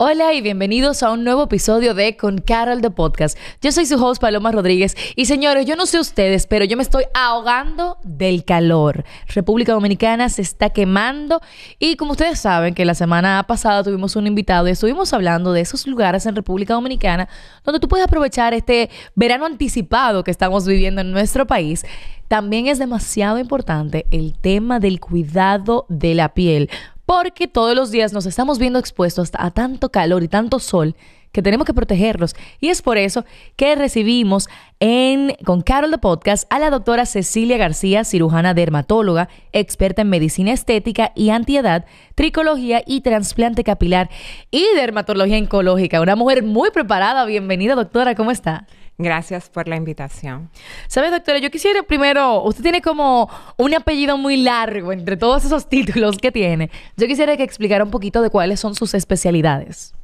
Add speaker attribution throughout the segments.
Speaker 1: Hola y bienvenidos a un nuevo episodio de Con Carol de Podcast. Yo soy su host Paloma Rodríguez y señores, yo no sé ustedes, pero yo me estoy ahogando del calor. República Dominicana se está quemando y como ustedes saben que la semana pasada tuvimos un invitado y estuvimos hablando de esos lugares en República Dominicana donde tú puedes aprovechar este verano anticipado que estamos viviendo en nuestro país. También es demasiado importante el tema del cuidado de la piel porque todos los días nos estamos viendo expuestos a tanto calor y tanto sol que tenemos que protegerlos. Y es por eso que recibimos en, con Carol de Podcast a la doctora Cecilia García, cirujana dermatóloga, experta en medicina estética y antiedad, tricología y trasplante capilar y dermatología oncológica. Una mujer muy preparada. Bienvenida, doctora. ¿Cómo está?
Speaker 2: Gracias por la invitación.
Speaker 1: ¿Sabes, doctora? Yo quisiera primero, usted tiene como un apellido muy largo entre todos esos títulos que tiene. Yo quisiera que explicara un poquito de cuáles son sus especialidades.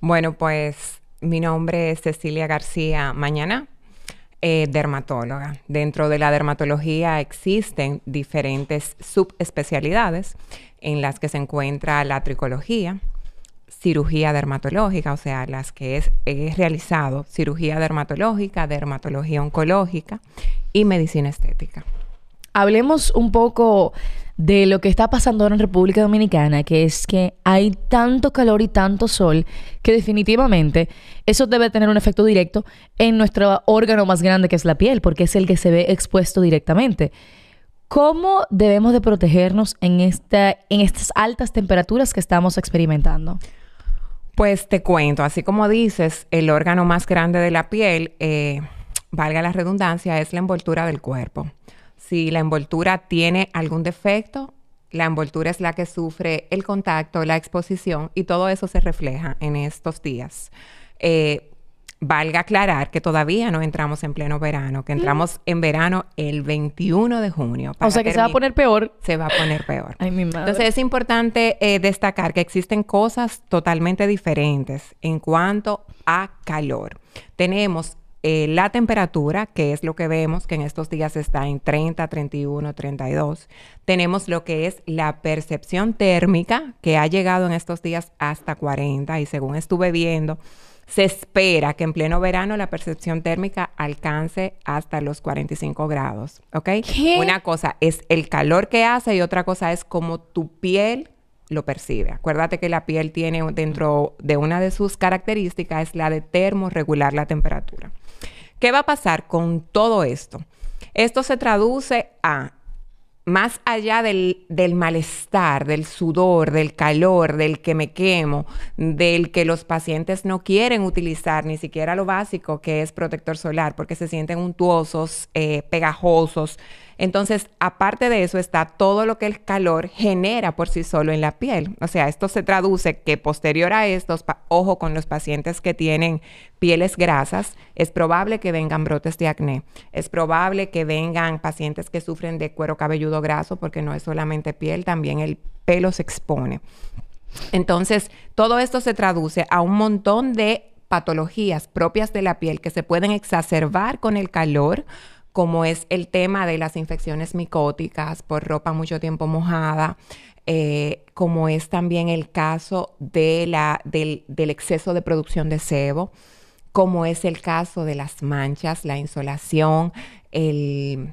Speaker 2: Bueno, pues mi nombre es Cecilia García Mañana, eh, dermatóloga. Dentro de la dermatología existen diferentes subespecialidades en las que se encuentra la tricología, cirugía dermatológica, o sea, las que es, realizado cirugía dermatológica, dermatología oncológica y medicina estética.
Speaker 1: Hablemos un poco de lo que está pasando ahora en República Dominicana, que es que hay tanto calor y tanto sol que definitivamente eso debe tener un efecto directo en nuestro órgano más grande que es la piel, porque es el que se ve expuesto directamente. ¿Cómo debemos de protegernos en, esta, en estas altas temperaturas que estamos experimentando?
Speaker 2: Pues te cuento, así como dices, el órgano más grande de la piel, eh, valga la redundancia, es la envoltura del cuerpo. Si la envoltura tiene algún defecto, la envoltura es la que sufre el contacto, la exposición y todo eso se refleja en estos días. Eh, valga aclarar que todavía no entramos en pleno verano, que entramos en verano el 21 de junio.
Speaker 1: O sea que se va a poner peor.
Speaker 2: Se va a poner peor.
Speaker 1: Ay, mi madre.
Speaker 2: Entonces es importante eh, destacar que existen cosas totalmente diferentes en cuanto a calor. Tenemos eh, la temperatura, que es lo que vemos, que en estos días está en 30, 31, 32. Tenemos lo que es la percepción térmica, que ha llegado en estos días hasta 40 y según estuve viendo, se espera que en pleno verano la percepción térmica alcance hasta los 45 grados, ¿ok? Una cosa es el calor que hace y otra cosa es cómo tu piel lo percibe. Acuérdate que la piel tiene dentro de una de sus características es la de termorregular la temperatura. ¿Qué va a pasar con todo esto? Esto se traduce a más allá del, malestar, del sudor, del calor, del que me quemo, del que los pacientes no quieren utilizar ni siquiera lo básico que es protector solar porque se sienten untuosos, eh, pegajosos, entonces, aparte de eso está todo lo que el calor genera por sí solo en la piel. O sea, esto se traduce que posterior a esto, ojo con los pacientes que tienen pieles grasas, es probable que vengan brotes de acné. Es probable que vengan pacientes que sufren de cuero cabelludo graso porque no es solamente piel, también el pelo se expone. Entonces, todo esto se traduce a un montón de patologías propias de la piel que se pueden exacerbar con el calor como es el tema de las infecciones micóticas por ropa mucho tiempo mojada, eh, como es también el caso de la, del, exceso de producción de sebo, como es el caso de las manchas, la insolación, el,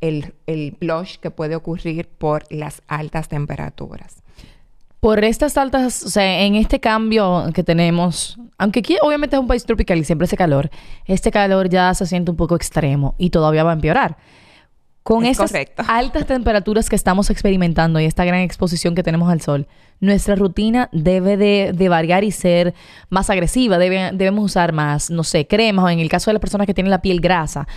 Speaker 2: el, el blush que puede ocurrir por las altas temperaturas.
Speaker 1: Por estas altas, o sea, en este cambio que tenemos, aunque aquí obviamente es un país tropical y siempre hace calor, este calor ya se siente un poco extremo y todavía va a empeorar. Con estas altas temperaturas que estamos experimentando y esta gran exposición que tenemos al sol, nuestra rutina debe de, variar y ser más agresiva. debemos usar más, no sé, cremas o en el caso de las personas que tienen la piel grasa,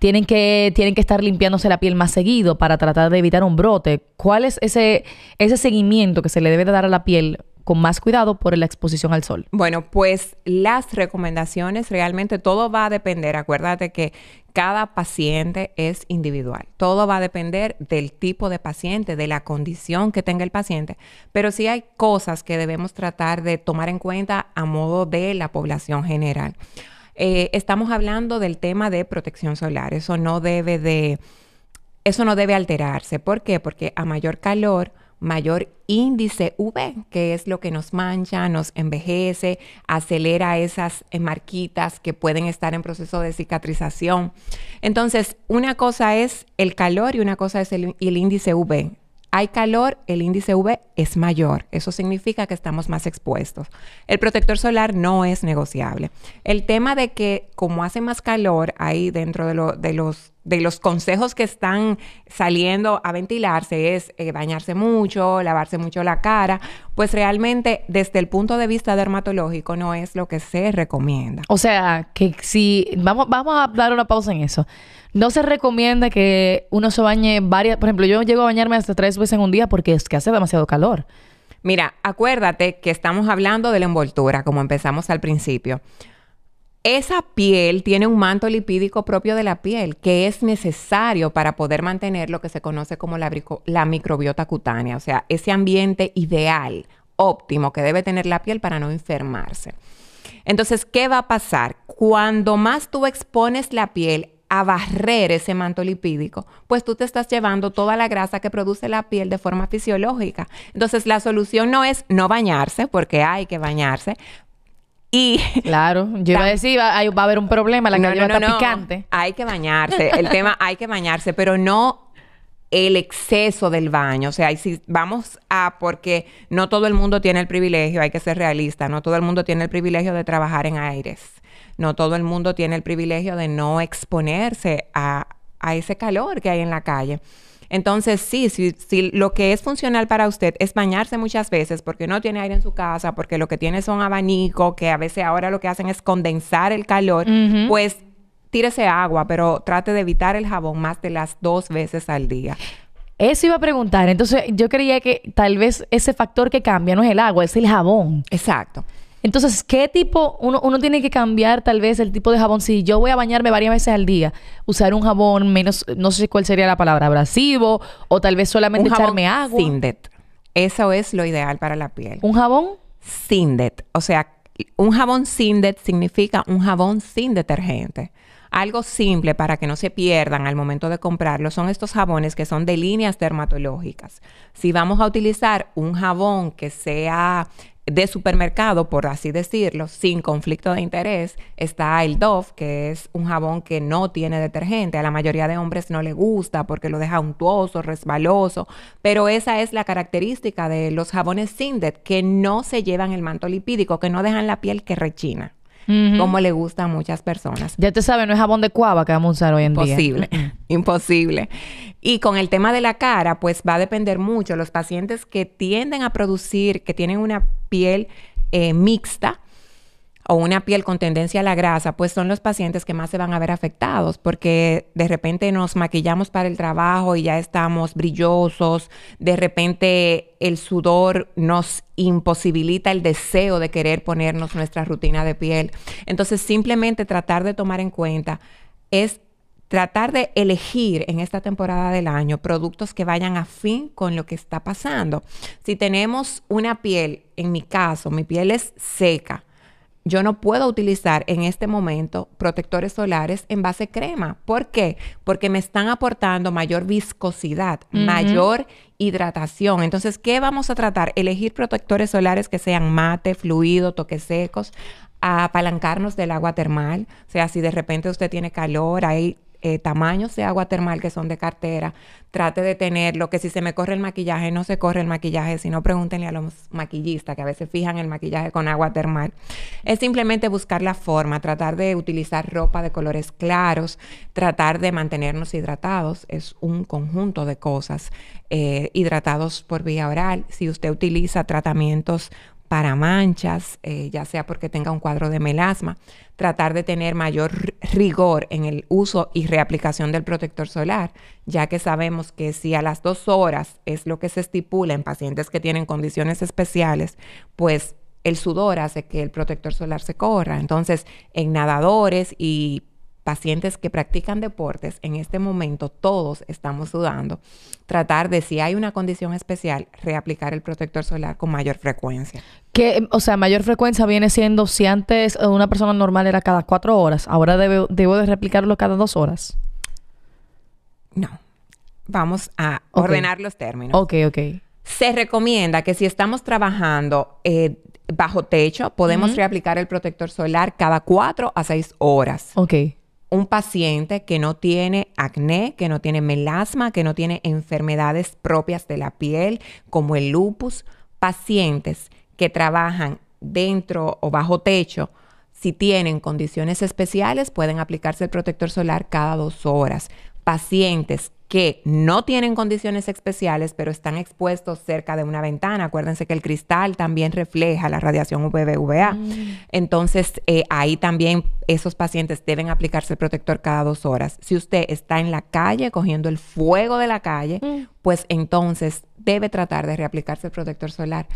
Speaker 1: tienen que, tienen que estar limpiándose la piel más seguido para tratar de evitar un brote. ¿Cuál es ese, ese seguimiento que se le debe de dar a la piel con más cuidado por la exposición al sol?
Speaker 2: Bueno, pues las recomendaciones realmente todo va a depender. Acuérdate que cada paciente es individual. Todo va a depender del tipo de paciente, de la condición que tenga el paciente. Pero sí hay cosas que debemos tratar de tomar en cuenta a modo de la población general. Eh, estamos hablando del tema de protección solar. Eso no debe de, eso no debe alterarse. ¿Por qué? Porque a mayor calor, mayor índice V, que es lo que nos mancha, nos envejece, acelera esas eh, marquitas que pueden estar en proceso de cicatrización. Entonces, una cosa es el calor y una cosa es el, el índice V hay calor, el índice UV es mayor. Eso significa que estamos más expuestos. El protector solar no es negociable. El tema de que como hace más calor ahí dentro de, los, de los consejos que están saliendo a ventilarse es eh, bañarse mucho, lavarse mucho la cara, pues realmente desde el punto de vista dermatológico no es lo que se recomienda.
Speaker 1: O sea, que si vamos, vamos a dar una pausa en eso. No se recomienda que uno se bañe varias, por ejemplo, yo llego a bañarme hasta tres veces en un día porque es que hace demasiado calor.
Speaker 2: Mira, acuérdate que estamos hablando de la envoltura, como empezamos al principio. Esa piel tiene un manto lipídico propio de la piel que es necesario para poder mantener lo que se conoce como la, microbiota cutánea, o sea, ese ambiente ideal, óptimo que debe tener la piel para no enfermarse. Entonces, ¿qué va a pasar? Cuando más tú expones la piel a barrer ese manto lipídico, pues tú te estás llevando toda la grasa que produce la piel de forma fisiológica. Entonces la solución no es no bañarse, porque hay que bañarse. Y
Speaker 1: claro, yo iba a decir, va, a haber un problema, la no, no, está picante.
Speaker 2: Hay que bañarse, el tema hay que bañarse, pero no el exceso del baño. O sea, si vamos a, porque no todo el mundo tiene el privilegio, hay que ser realista, no todo el mundo tiene el privilegio de trabajar en aires. No todo el mundo tiene el privilegio de no exponerse a, ese calor que hay en la calle. Entonces, sí, si, lo que es funcional para usted es bañarse muchas veces porque no tiene aire en su casa, porque lo que tiene son abanicos, que a veces ahora lo que hacen es condensar el calor, pues tírese agua, pero trate de evitar el jabón más de las dos veces al día.
Speaker 1: Eso iba a preguntar. Entonces, yo creía que tal vez ese factor que cambia no es el agua, es el jabón.
Speaker 2: Exacto.
Speaker 1: Entonces, ¿qué tipo? Uno, uno tiene que cambiar tal vez el tipo de jabón. Si yo voy a bañarme varias veces al día, usar un jabón menos, no sé cuál sería la palabra, abrasivo, o tal vez solamente echarme agua.
Speaker 2: Sindet. Eso es lo ideal para la piel.
Speaker 1: ¿Un jabón?
Speaker 2: Sindet. O sea, un jabón Sindet significa un jabón sin detergente. Algo simple para que no se pierdan al momento de comprarlo son estos jabones que son de líneas dermatológicas. Si vamos a utilizar un jabón que sea de supermercado, por así decirlo, sin conflicto de interés, está el Dove, que es un jabón que no tiene detergente. A la mayoría de hombres no le gusta porque lo deja untuoso, resbaloso, pero esa es la característica de los jabones Sindet, que no se llevan el manto lipídico, que no dejan la piel que rechina como le gusta a muchas personas.
Speaker 1: Ya te sabes, no es jabón de cuava que vamos a usar hoy en
Speaker 2: día. Imposible, imposible. Y con el tema de la cara, pues va a depender mucho. Los pacientes que tienden a producir, que tienen una piel eh, mixta, o una piel con tendencia a la grasa, pues son los pacientes que más se van a ver afectados porque de repente nos maquillamos para el trabajo y ya estamos brillosos, de repente el sudor nos imposibilita el deseo de querer ponernos nuestra rutina de piel. Entonces simplemente tratar de tomar en cuenta es tratar de elegir en esta temporada del año productos que vayan a fin con lo que está pasando. Si tenemos una piel, en mi caso, mi piel es seca, yo no puedo utilizar en este momento protectores solares en base crema. ¿Por qué? Porque me están aportando mayor viscosidad, mayor hidratación. Entonces, ¿qué vamos a tratar? Elegir protectores solares que sean mate, fluido, toques secos, apalancarnos del agua termal. O sea, si de repente usted tiene calor, hay eh, tamaños de agua termal que son de cartera, trate de tenerlo, que si se me corre el maquillaje, no se corre el maquillaje, sino pregúntenle a los maquillistas que a veces fijan el maquillaje con agua termal. Es simplemente buscar la forma, tratar de utilizar ropa de colores claros, tratar de mantenernos hidratados, es un conjunto de cosas. Eh, hidratados por vía oral, si usted utiliza tratamientos para manchas, eh, ya sea porque tenga un cuadro de melasma, tratar de tener mayor rigor en el uso y reaplicación del protector solar, ya que sabemos que si a las dos horas es lo que se estipula en pacientes que tienen condiciones especiales, pues el sudor hace que el protector solar se corra. Entonces, en nadadores y pacientes que practican deportes, en este momento todos estamos sudando, tratar de si hay una condición especial, reaplicar el protector solar con mayor frecuencia.
Speaker 1: Que, o sea, mayor frecuencia viene siendo si antes una persona normal era cada cuatro horas, ahora debo, debo de reaplicarlo cada dos horas.
Speaker 2: No. Vamos a ordenar los términos.
Speaker 1: Ok, ok.
Speaker 2: Se recomienda que si estamos trabajando eh, bajo techo, podemos reaplicar el protector solar cada cuatro a seis horas.
Speaker 1: Ok
Speaker 2: un paciente que no tiene acné, que no tiene melasma, que no tiene enfermedades propias de la piel, como el lupus, pacientes que trabajan dentro o bajo techo, si tienen condiciones especiales, pueden aplicarse el protector solar cada dos horas. Pacientes que no tienen condiciones especiales, pero están expuestos cerca de una ventana. Acuérdense que el cristal también refleja la radiación UVB-UVA. Mm. Entonces, eh, ahí también esos pacientes deben aplicarse el protector cada dos horas. Si usted está en la calle cogiendo el fuego de la calle, mm. pues entonces debe tratar de reaplicarse el protector solar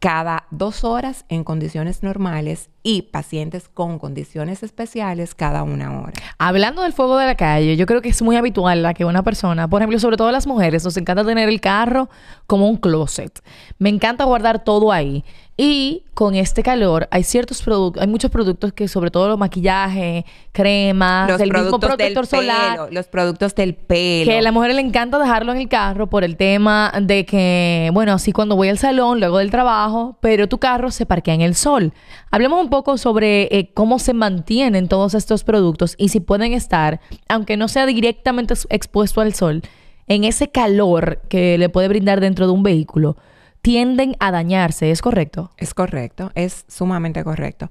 Speaker 2: cada dos horas en condiciones normales y pacientes con condiciones especiales cada una hora.
Speaker 1: Hablando del fuego de la calle, yo creo que es muy habitual la que una persona, por ejemplo, sobre todo las mujeres, nos encanta tener el carro como un closet. Me encanta guardar todo ahí. Y con este calor hay ciertos productos, hay muchos productos que sobre todo los maquillaje, cremas,
Speaker 2: los el mismo protector solar, los productos del pelo.
Speaker 1: Que a la mujer le encanta dejarlo en el carro por el tema de que, bueno, así cuando voy al salón, luego del trabajo, pero tu carro se parquea en el sol. Hablemos un poco sobre eh, cómo se mantienen todos estos productos y si pueden estar, aunque no sea directamente expuesto al sol, en ese calor que le puede brindar dentro de un vehículo tienden a dañarse, ¿es correcto?
Speaker 2: Es correcto, es sumamente correcto.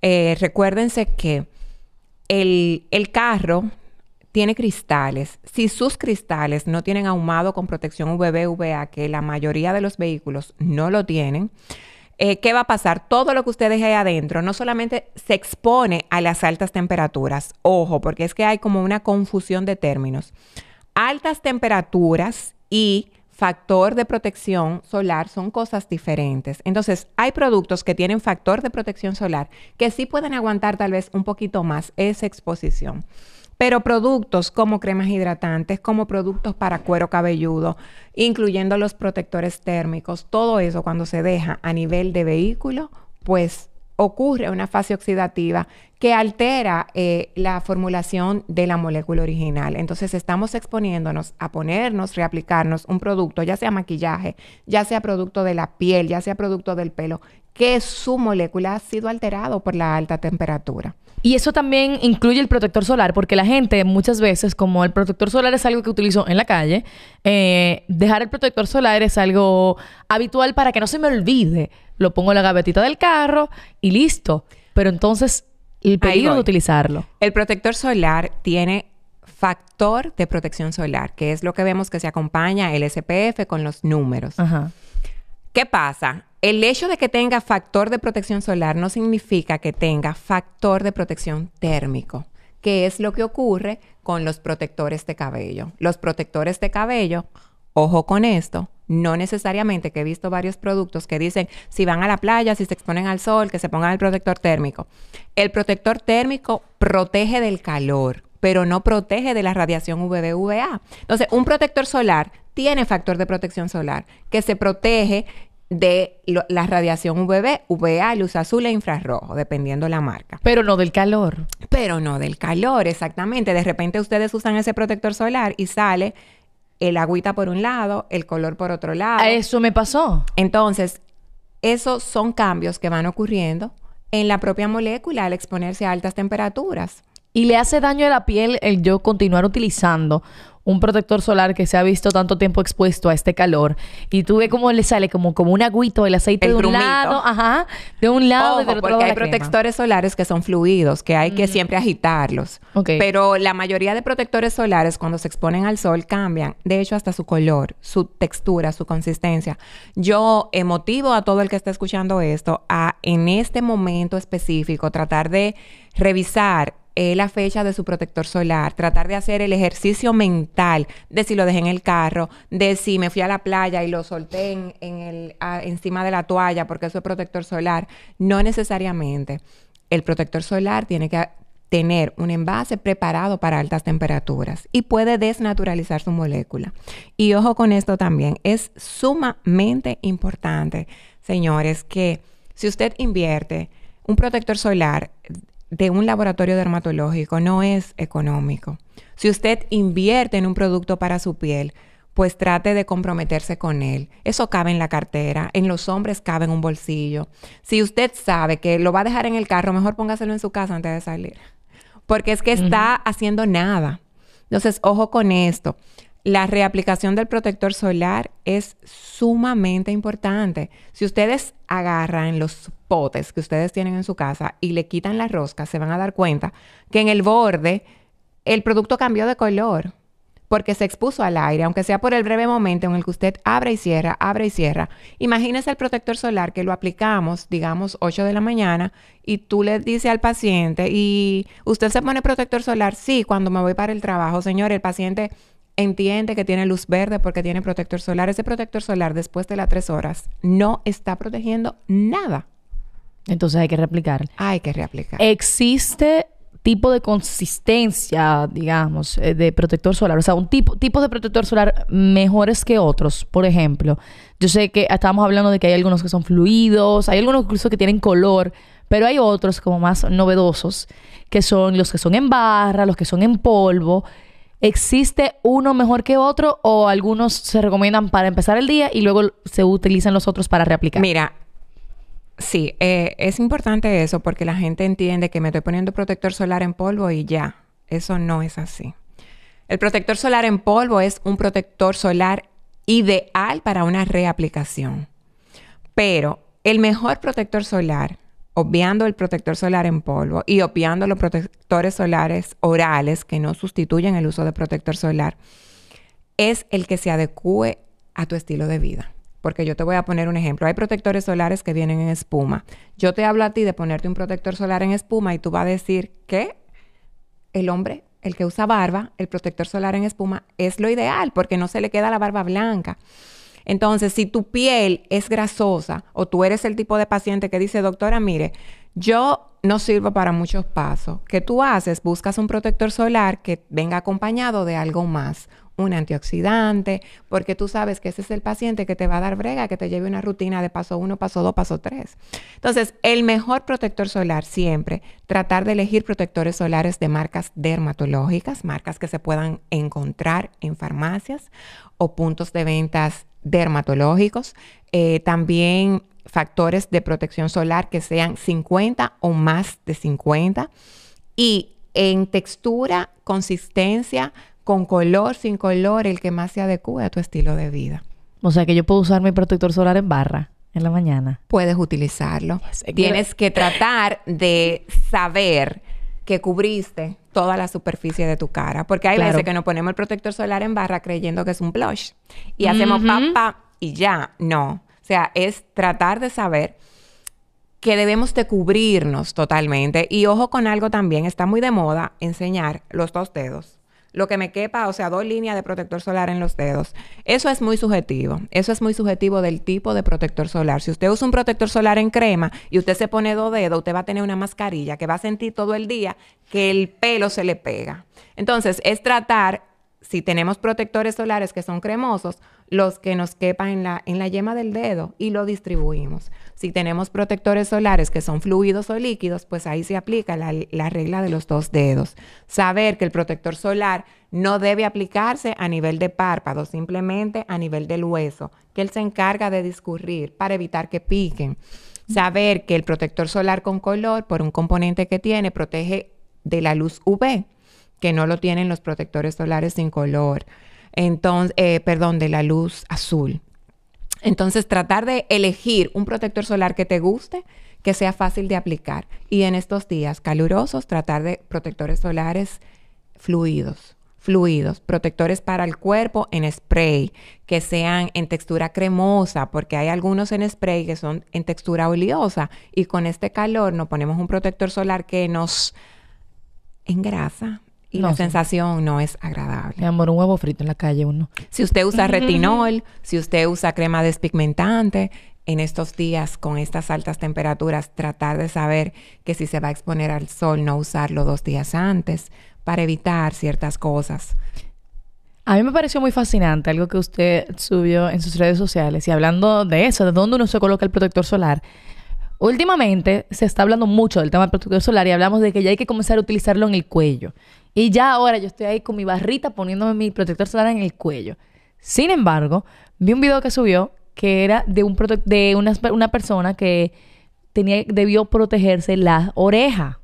Speaker 2: Eh, recuérdense que el, el carro tiene cristales. Si sus cristales no tienen ahumado con protección UVB-UVA, que la mayoría de los vehículos no lo tienen, eh, ¿qué va a pasar? Todo lo que usted deje ahí adentro no solamente se expone a las altas temperaturas, ojo, porque es que hay como una confusión de términos. Altas temperaturas y factor de protección solar son cosas diferentes. Entonces, hay productos que tienen factor de protección solar que sí pueden aguantar tal vez un poquito más esa exposición. Pero productos como cremas hidratantes, como productos para cuero cabelludo, incluyendo los protectores térmicos, todo eso cuando se deja a nivel de vehículo, pues ocurre una fase oxidativa que altera eh, la formulación de la molécula original. Entonces estamos exponiéndonos a ponernos, reaplicarnos un producto, ya sea maquillaje, ya sea producto de la piel, ya sea producto del pelo, que su molécula ha sido alterado por la alta temperatura.
Speaker 1: Y eso también incluye el protector solar, porque la gente muchas veces, como el protector solar es algo que utilizo en la calle, eh, dejar el protector solar es algo habitual para que no se me olvide. Lo pongo en la gavetita del carro y listo. Pero entonces, el peligro de utilizarlo.
Speaker 2: El protector solar tiene factor de protección solar, que es lo que vemos que se acompaña el SPF con los números. Ajá. ¿Qué pasa? El hecho de que tenga factor de protección solar no significa que tenga factor de protección térmico, que es lo que ocurre con los protectores de cabello. Los protectores de cabello, ojo con esto, no necesariamente que he visto varios productos que dicen si van a la playa, si se exponen al sol, que se pongan el protector térmico. El protector térmico protege del calor, pero no protege de la radiación UVB-UVA. Entonces, un protector solar tiene factor de protección solar que se protege de la radiación UVB, UVA, luz azul e infrarrojo, dependiendo la marca.
Speaker 1: Pero no del calor.
Speaker 2: Pero no del calor, exactamente. De repente ustedes usan ese protector solar y sale el agüita por un lado, el color por otro lado.
Speaker 1: Eso me pasó.
Speaker 2: Entonces, esos son cambios que van ocurriendo en la propia molécula al exponerse a altas temperaturas.
Speaker 1: Y le hace daño a la piel el yo continuar utilizando un protector solar que se ha visto tanto tiempo expuesto a este calor y tú ves cómo le sale como, como un agüito el aceite de un lado, ajá, de un lado y
Speaker 2: Ojo,
Speaker 1: del otro
Speaker 2: porque hay
Speaker 1: crema.
Speaker 2: protectores solares que son fluidos, que hay que siempre agitarlos.
Speaker 1: Ok.
Speaker 2: Pero la mayoría de protectores solares cuando se exponen al sol cambian, de hecho hasta su color, su textura, su consistencia. Yo eh, motivo a todo el que está escuchando esto a en este momento específico tratar de revisar eh, la fecha de su protector solar, tratar de hacer el ejercicio mental de si lo dejé en el carro, de si me fui a la playa y lo solté en, el, encima de la toalla porque eso es protector solar. No necesariamente. El protector solar tiene que tener un envase preparado para altas temperaturas y puede desnaturalizar su molécula. Y ojo con esto también, es sumamente importante, señores, que si usted invierte un protector solar de un laboratorio dermatológico no es económico. Si usted invierte en un producto para su piel, pues trate de comprometerse con él. Eso cabe en la cartera, en los hombres cabe en un bolsillo. Si usted sabe que lo va a dejar en el carro, mejor póngaselo en su casa antes de salir. Porque es que está haciendo nada. Entonces, ojo con esto. La reaplicación del protector solar es sumamente importante. Si ustedes agarran los potes que ustedes tienen en su casa y le quitan la rosca, se van a dar cuenta que en el borde el producto cambió de color porque se expuso al aire, aunque sea por el breve momento en el que usted abre y cierra, abre y cierra. Imagínese el protector solar que lo aplicamos, digamos, 8 de la mañana, y tú le dices al paciente, ¿y usted se pone protector solar? Sí, cuando me voy para el trabajo, señor, el paciente entiende que tiene luz verde porque tiene protector solar. Ese protector solar después de las 3 horas no está protegiendo nada.
Speaker 1: Entonces hay que replicar.
Speaker 2: Hay que reaplicar.
Speaker 1: Existe tipo de consistencia, digamos, eh, de protector solar. O sea, un tipo, tipos de protector solar mejores que otros. Por ejemplo, yo sé que estábamos hablando de que hay algunos que son fluidos, hay algunos incluso que tienen color, pero hay otros como más novedosos, que son los que son en barra, los que son en polvo. ¿Existe uno mejor que otro o algunos se recomiendan para empezar el día y luego se utilizan los otros para reaplicar?
Speaker 2: Mira, sí, eh, es importante eso porque la gente entiende que me estoy poniendo protector solar en polvo y ya. Eso no es así. El protector solar en polvo es un protector solar ideal para una reaplicación. Pero el mejor protector solar, obviando el protector solar en polvo y obviando los protectores solares orales que no sustituyen el uso de protector solar, es el que se adecue a tu estilo de vida. Porque yo te voy a poner un ejemplo. Hay protectores solares que vienen en espuma. Yo te hablo a ti de ponerte un protector solar en espuma y tú vas a decir que el hombre, el que usa barba, el protector solar en espuma, es lo ideal porque no se le queda la barba blanca. Entonces, si tu piel es grasosa o tú eres el tipo de paciente que dice, doctora, mire, yo no sirvo para muchos pasos, ¿qué tú haces? Buscas un protector solar que venga acompañado de algo más, un antioxidante, porque tú sabes que ese es el paciente que te va a dar brega, que te lleve una rutina de paso 1, paso 2, paso 3. Entonces, el mejor protector solar siempre, tratar de elegir protectores solares de marcas dermatológicas, marcas que se puedan encontrar en farmacias o puntos de ventas dermatológicos. Eh, también factores de protección solar que sean 50 o más de 50. Y en textura, consistencia, con color, sin color, el que más se adecue a tu estilo de vida.
Speaker 1: O sea que yo puedo usar mi protector solar en barra en la mañana.
Speaker 2: Puedes utilizarlo.
Speaker 1: Yes,
Speaker 2: Tienes que tratar de saber que cubriste toda la superficie de tu cara. Porque hay
Speaker 1: Claro.
Speaker 2: veces que nos ponemos el protector solar en barra creyendo que es un blush. Y hacemos pa, pa y ya. No. O sea, es tratar de saber que debemos de cubrirnos totalmente. Y ojo con algo también, está muy de moda enseñar los dos dedos. Lo que me quepa, o sea, dos líneas de protector solar en los dedos. Eso es muy subjetivo. Eso es muy subjetivo del tipo de protector solar. Si usted usa un protector solar en crema y usted se pone dos dedos, usted va a tener una mascarilla que va a sentir todo el día que el pelo se le pega. Entonces, es tratar, si tenemos protectores solares que son cremosos, los que nos quepan en la, en la yema del dedo y lo distribuimos. Si tenemos protectores solares que son fluidos o líquidos, pues ahí se aplica la, la regla de los dos dedos. Saber que el protector solar no debe aplicarse a nivel de párpado, simplemente a nivel del hueso, que él se encarga de discurrir para evitar que piquen. Saber que el protector solar con color, por un componente que tiene, protege de la luz UV, que no lo tienen los protectores solares sin color. Entonces, eh, perdón, de la luz azul. Entonces, tratar de elegir un protector solar que te guste, que sea fácil de aplicar. Y en estos días calurosos, tratar de protectores solares fluidos fluidos, protectores para el cuerpo en spray, que sean en textura cremosa, porque hay algunos en spray que son en textura oleosa y con este calor nos ponemos un protector solar que nos engrasa y la sensación no es agradable.
Speaker 1: Mi amor, un huevo frito en la calle uno.
Speaker 2: Si usted usa retinol, si usted usa crema despigmentante, en estos días con estas altas temperaturas, tratar de saber que si se va a exponer al sol, no usarlo dos días antes para evitar ciertas cosas.
Speaker 1: A mí me pareció muy fascinante algo que usted subió en sus redes sociales y hablando de eso, de dónde uno se coloca el protector solar. Últimamente se está hablando mucho del tema del protector solar y hablamos de que ya hay que comenzar a utilizarlo en el cuello. Y ya ahora yo estoy ahí con mi barrita poniéndome mi protector solar en el cuello. Sin embargo, vi un video que subió que era de, un de una, una persona que tenía, debió protegerse la oreja.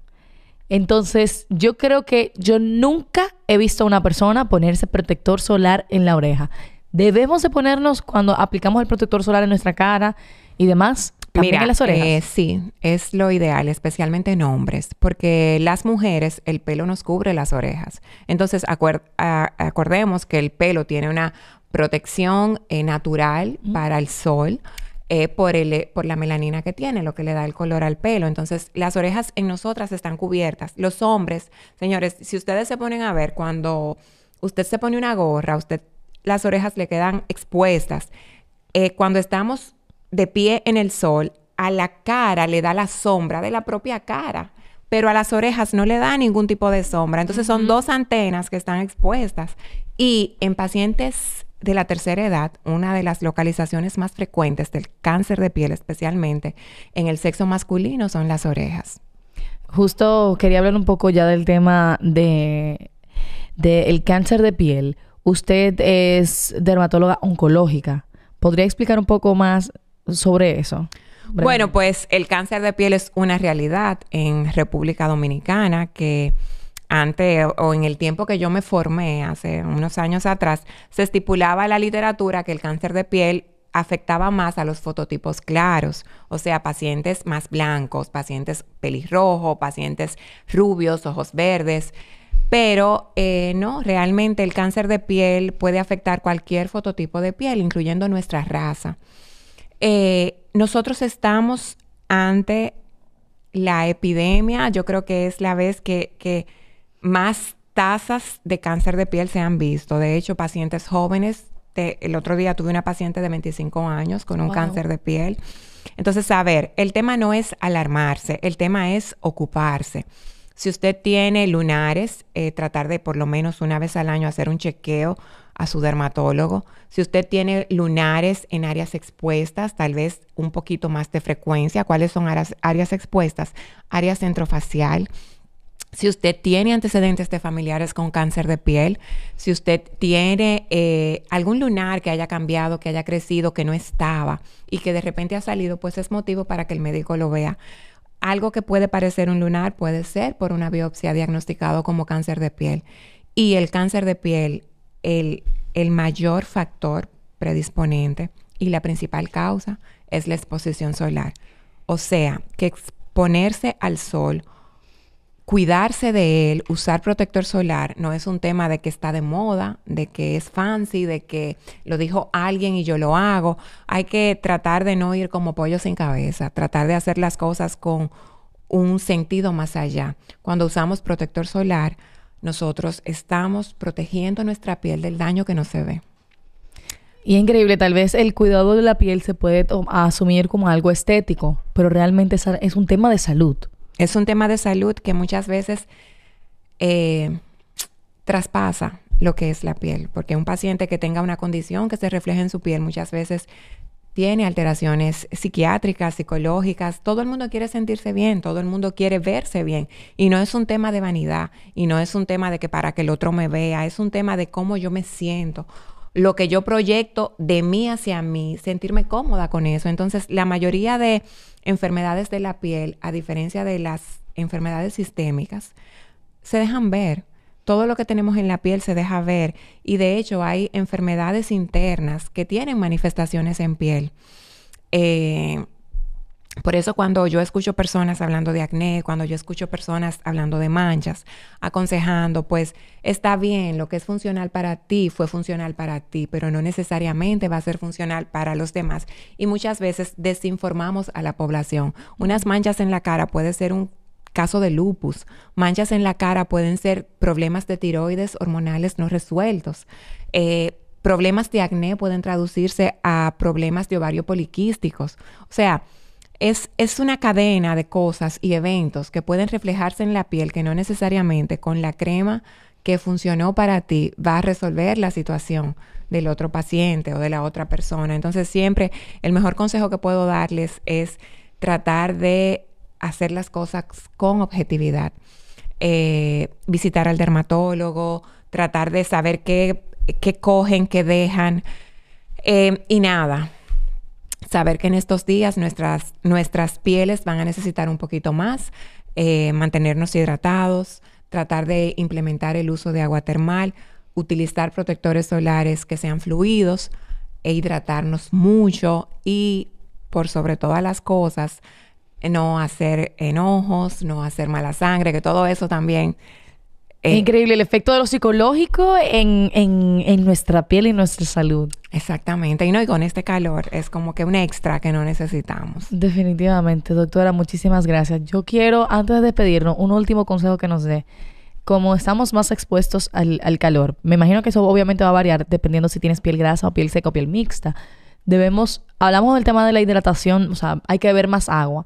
Speaker 1: Entonces, yo creo que yo nunca he visto a una persona ponerse protector solar en la oreja. Debemos de ponernos cuando aplicamos el protector solar en nuestra cara y demás. Mira, en las orejas.
Speaker 2: Eh, sí, es lo ideal, especialmente en hombres, porque las mujeres el pelo nos cubre las orejas. Entonces, acordemos que el pelo tiene una protección eh, natural para el sol eh, por, el, por la melanina que tiene, lo que le da el color al pelo. Entonces, las orejas en nosotras están cubiertas. Los hombres, señores, si ustedes se ponen a ver, cuando usted se pone una gorra, usted las orejas le quedan expuestas. Eh, cuando estamos de pie en el sol, a la cara le da la sombra de la propia cara, pero a las orejas no le da ningún tipo de sombra. Entonces son dos antenas que están expuestas. Y en pacientes de la tercera edad, una de las localizaciones más frecuentes del cáncer de piel, especialmente en el sexo masculino, son las orejas.
Speaker 1: Justo quería hablar un poco ya del tema de, el cáncer de piel. Usted es dermatóloga oncológica. ¿Podría explicar un poco más sobre eso?
Speaker 2: Bueno, pues el cáncer de piel es una realidad en República Dominicana que antes o en el tiempo que yo me formé, hace unos años atrás, se estipulaba en la literatura que el cáncer de piel afectaba más a los fototipos claros, o sea, pacientes más blancos, pacientes pelirrojos, pacientes rubios, ojos verdes. Pero eh, no, realmente el cáncer de piel puede afectar cualquier fototipo de piel, incluyendo nuestra raza. Eh, nosotros estamos ante la epidemia, yo creo que es la vez que, que más tasas de cáncer de piel se han visto. De hecho, pacientes jóvenes, el otro día tuve una paciente de 25 años con un cáncer de piel. Entonces, a ver, el tema no es alarmarse, el tema es ocuparse. Si usted tiene lunares, eh, tratar de por lo menos una vez al año hacer un chequeo a su dermatólogo. Si usted tiene lunares en áreas expuestas, tal vez un poquito más de frecuencia. ¿Cuáles son áreas, áreas expuestas? Área centrofacial, si usted tiene antecedentes de familiares con cáncer de piel, si usted tiene eh, algún lunar que haya cambiado, que haya crecido, que no estaba y que de repente ha salido, pues es motivo para que el médico lo vea. Algo que puede parecer un lunar puede ser por una biopsia diagnosticado como cáncer de piel. Y el cáncer de piel, el, el mayor factor predisponente y la principal causa es la exposición solar. O sea, que exponerse al sol cuidarse de él, usar protector solar, no es un tema de que está de moda, de que es fancy, de que lo dijo alguien y yo lo hago. Hay que tratar de no ir como pollo sin cabeza, tratar de hacer las cosas con un sentido más allá. Cuando usamos protector solar, nosotros estamos protegiendo nuestra piel del daño que no se ve.
Speaker 1: Y es increíble, tal vez el cuidado de la piel se puede asumir como algo estético, pero realmente es un tema de salud.
Speaker 2: Es un tema de salud que muchas veces eh, traspasa lo que es la piel, porque un paciente que tenga una condición que se refleje en su piel muchas veces tiene alteraciones psiquiátricas, psicológicas. Todo el mundo quiere sentirse bien, todo el mundo quiere verse bien. Y no es un tema de vanidad, y no es un tema de que para que el otro me vea, es un tema de cómo yo me siento, lo que yo proyecto de mí hacia mí, sentirme cómoda con eso. Entonces, la mayoría de enfermedades de la piel, a diferencia de las enfermedades sistémicas, se dejan ver. Todo lo que tenemos en la piel se deja ver y de hecho hay enfermedades internas que tienen manifestaciones en piel. Eh, Por eso cuando yo escucho personas hablando de acné, cuando yo escucho personas hablando de manchas, aconsejando, pues está bien, lo que es funcional para ti fue funcional para ti, pero no necesariamente va a ser funcional para los demás. Y muchas veces desinformamos a la población. Unas manchas en la cara puede ser un caso de lupus. Manchas en la cara pueden ser problemas de tiroides hormonales no resueltos. Eh, problemas de acné pueden traducirse a problemas de ovario poliquísticos. O sea, es, es, una cadena de cosas y eventos que pueden reflejarse en la piel que no necesariamente con la crema que funcionó para ti va a resolver la situación del otro paciente o de la otra persona. Entonces siempre el mejor consejo que puedo darles es tratar de hacer las cosas con objetividad. Eh, visitar al dermatólogo, tratar de saber qué, qué cogen, qué dejan. Eh, y nada, saber que en estos días nuestras, nuestras pieles van a necesitar un poquito más, eh, mantenernos hidratados, tratar de implementar el uso de agua termal, utilizar protectores solares que sean fluidos e hidratarnos mucho y por sobre todas las cosas, no hacer enojos, no hacer mala sangre, que todo eso también
Speaker 1: es eh, increíble el efecto de lo psicológico en, en, en, nuestra piel y nuestra salud.
Speaker 2: Exactamente. Y no, y con este calor es como que un extra que no necesitamos.
Speaker 1: Definitivamente, doctora, muchísimas gracias. Yo quiero, antes de despedirnos, un último consejo que nos dé. Como estamos más expuestos al, al calor, me imagino que eso obviamente va a variar dependiendo si tienes piel grasa o piel seca o piel mixta. Debemos, hablamos del tema de la hidratación, o sea, hay que beber más agua,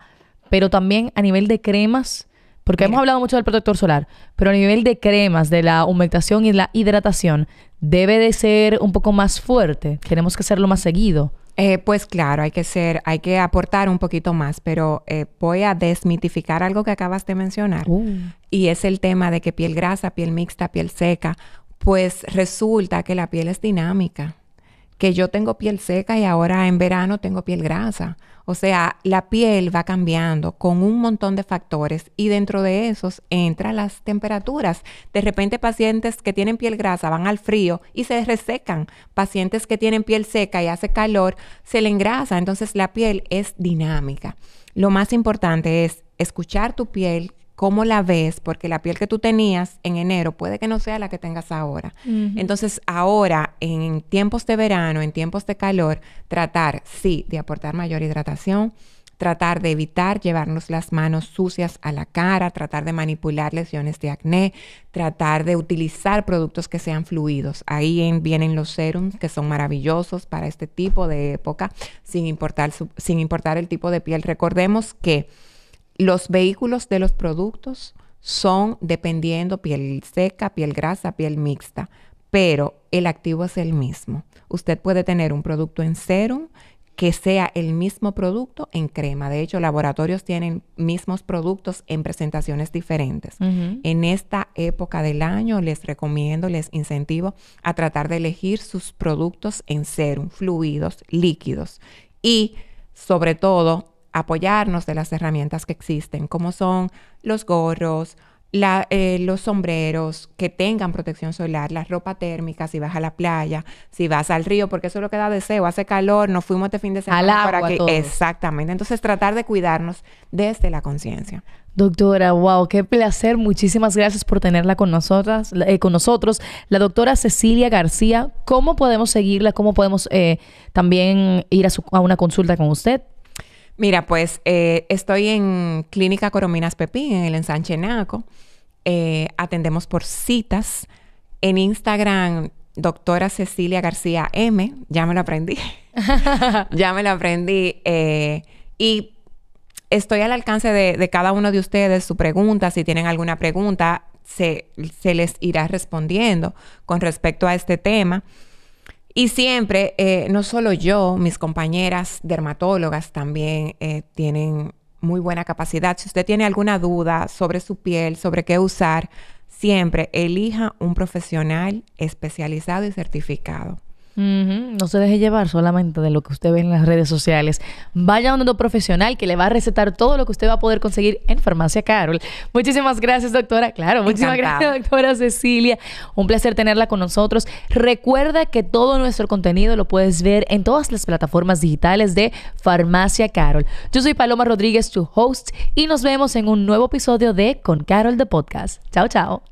Speaker 1: pero también a nivel de cremas, porque hemos hablado mucho del protector solar, pero a nivel de cremas, de la humectación y la hidratación, debe de ser un poco más fuerte. Tenemos que hacerlo más seguido.
Speaker 2: Eh, pues claro, hay que ser, hay que aportar un poquito más, pero eh, voy a desmitificar algo que acabas de mencionar. Uh. Y es el tema de que piel grasa, piel mixta, piel seca, pues resulta que la piel es dinámica que yo tengo piel seca y ahora en verano tengo piel grasa. O sea, la piel va cambiando con un montón de factores y dentro de esos entran las temperaturas. De repente pacientes que tienen piel grasa van al frío y se resecan. Pacientes que tienen piel seca y hace calor se le engrasa. Entonces la piel es dinámica. Lo más importante es escuchar tu piel, cómo la ves, porque la piel que tú tenías en enero puede que no sea la que tengas ahora. Entonces, ahora, en tiempos de verano, en tiempos de calor, tratar, sí, de aportar mayor hidratación, tratar de evitar llevarnos las manos sucias a la cara, tratar de manipular lesiones de acné, tratar de utilizar productos que sean fluidos. Ahí vienen los serums que son maravillosos para este tipo de época, sin importar, sin importar el tipo de piel. Recordemos que los vehículos de los productos son dependiendo piel seca, piel grasa, piel mixta, pero el activo es el mismo. Usted puede tener un producto en serum que sea el mismo producto en crema. De hecho, laboratorios tienen mismos productos en presentaciones diferentes. En esta época del año les recomiendo, les incentivo a tratar de elegir sus productos en serum, fluidos, líquidos y sobre todo apoyarnos de las herramientas que existen, como son los gorros, eh, los sombreros que tengan protección solar, la ropa térmica, si vas a la playa, si vas al río, porque eso es lo que da deseo, hace calor, nos fuimos este fin de semana
Speaker 1: para que...
Speaker 2: Exactamente, entonces tratar de cuidarnos desde la conciencia.
Speaker 1: Doctora, wow, qué placer. Muchísimas gracias por tenerla con nosotras, eh, con nosotros. La doctora Cecilia García, ¿cómo podemos seguirla? ¿Cómo podemos eh, también ir a, a una consulta con usted?
Speaker 2: Mira, pues eh, estoy en Clínica Corominas Pepín, en el ensanche Naco. Eh, atendemos por citas. En Instagram, doctora Cecilia García M. Ya me lo aprendí. ya me lo aprendí. Eh, y estoy al alcance de, cada uno de ustedes. Su pregunta, si tienen alguna pregunta, se, se les irá respondiendo con respecto a este tema. Y siempre, eh, no solo yo, mis compañeras dermatólogas también eh, tienen muy buena capacidad. Si usted tiene alguna duda sobre su piel, sobre qué usar, siempre elija un profesional especializado y certificado.
Speaker 1: No se deje llevar solamente de lo que usted ve en las redes sociales. Vaya a un profesional que le va a recetar todo lo que usted va a poder conseguir en Farmacia Carol. Muchísimas gracias, doctora. Claro, muchísimas gracias, doctora Cecilia. Un placer tenerla con nosotros. Recuerda que todo nuestro contenido lo puedes ver en todas las plataformas digitales de Farmacia Carol. Yo soy Paloma Rodríguez, tu host, y nos vemos en un nuevo episodio de Con Carol de Podcast. Chao, chao.